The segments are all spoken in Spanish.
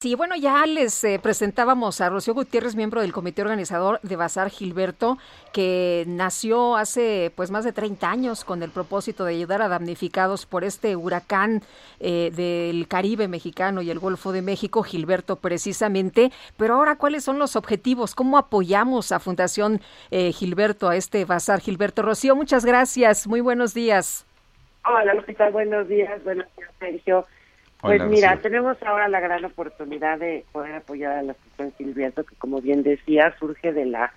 Sí, bueno, ya les eh, presentábamos a Rocío Gutiérrez, miembro del comité organizador de Bazar Gilberto, que nació hace pues más de 30 años con el propósito de ayudar a damnificados por este huracán eh, del Caribe mexicano y el Golfo de México, Gilberto precisamente. Pero ahora, ¿cuáles son los objetivos? ¿Cómo apoyamos a Fundación eh, Gilberto, a este Bazar Gilberto? Rocío, muchas gracias. Muy buenos días. Hola, Lupita, buenos días. Buenos días, Sergio. Pues mira, tenemos ahora la gran oportunidad de poder apoyar a la Asociación Gilberto, que como bien decía, surge de la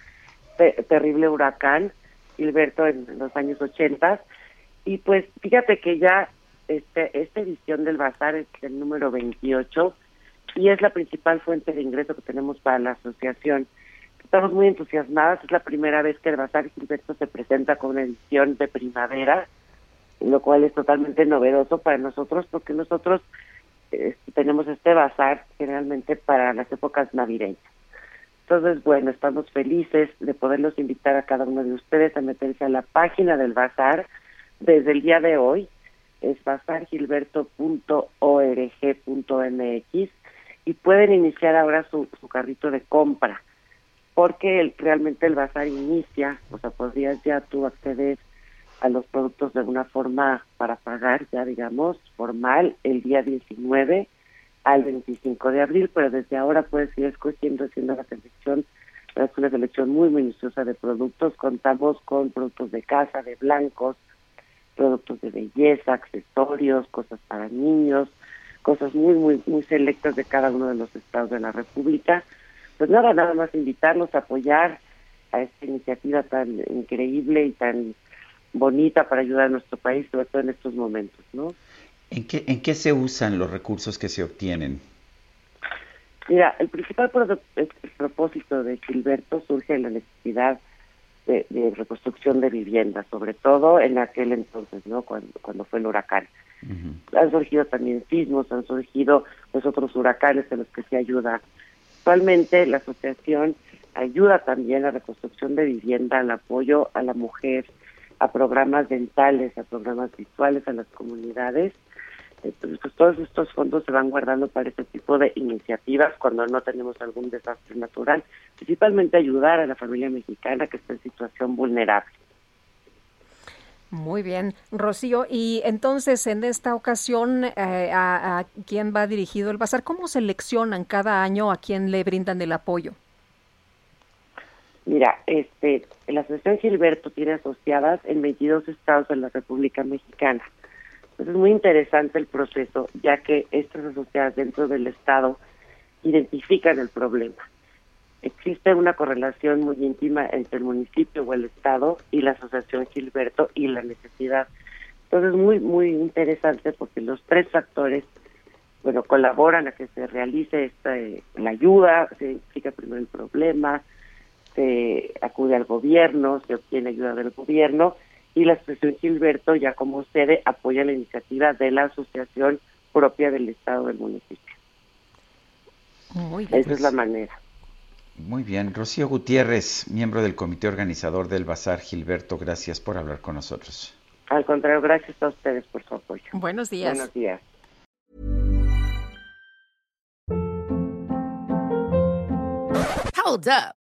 terrible huracán Gilberto en los años 80. Y pues fíjate que ya este, esta edición del Bazar es el número 28 y es la principal fuente de ingreso que tenemos para la asociación. Estamos muy entusiasmadas, es la primera vez que el Bazar Gilberto se presenta con una edición de primavera, lo cual es totalmente novedoso para nosotros porque nosotros este, tenemos este bazar generalmente para las épocas navideñas. Entonces, bueno, estamos felices de poderlos invitar a cada uno de ustedes a meterse a la página del bazar desde el día de hoy. Es bazargilberto.org.mx y pueden iniciar ahora su, su carrito de compra porque realmente el bazar inicia, o sea, podrías ya tú acceder a los productos de una forma para pagar, ya digamos, formal, el día 19 al 25 de abril, pero desde ahora puedes ir escogiendo, haciendo la selección, una selección muy minuciosa de productos, contamos con productos de casa, de blancos, productos de belleza, accesorios, cosas para niños, cosas muy, muy, muy selectas de cada uno de los estados de la República. Pues nada, nada más invitarlos a apoyar a esta iniciativa tan increíble y tan bonita para ayudar a nuestro país, sobre todo en estos momentos, ¿no? ¿En qué, ¿En qué se usan los recursos que se obtienen? Mira, el principal propósito de Gilberto surge de la necesidad de, reconstrucción de viviendas, sobre todo en aquel entonces, ¿no? Cuando, cuando fue el huracán. Han surgido también sismos, han surgido pues otros huracanes en los que se ayuda. Actualmente la asociación ayuda también a la reconstrucción de vivienda, al apoyo a la mujer, a programas dentales, a programas visuales, a las comunidades. Entonces, pues todos estos fondos se van guardando para este tipo de iniciativas cuando no tenemos algún desastre natural, principalmente ayudar a la familia mexicana que está en situación vulnerable. Muy bien, Rocío. Y entonces, en esta ocasión, eh, a, ¿a quién va dirigido el bazar? ¿Cómo seleccionan cada año a quién le brindan el apoyo? Mira, este, la Asociación Gilberto tiene asociadas en 22 estados de la República Mexicana. Entonces es muy interesante el proceso, ya que estas asociadas dentro del estado identifican el problema. Existe una correlación muy íntima entre el municipio o el estado y la Asociación Gilberto y la necesidad. Entonces es muy, muy interesante porque los tres factores bueno, colaboran a que se realice esta, eh, la ayuda, se identifica primero el problema, se acude al gobierno, se obtiene ayuda del gobierno y la Asociación Gilberto ya como sede apoya la iniciativa de la asociación propia del Estado del municipio. Muy Esa es pues. la manera. Muy bien. Rocío Gutiérrez, miembro del comité organizador del Bazar Gilberto, gracias por hablar con nosotros. Al contrario, gracias a ustedes por su apoyo. Buenos días. Buenos días. Hold up.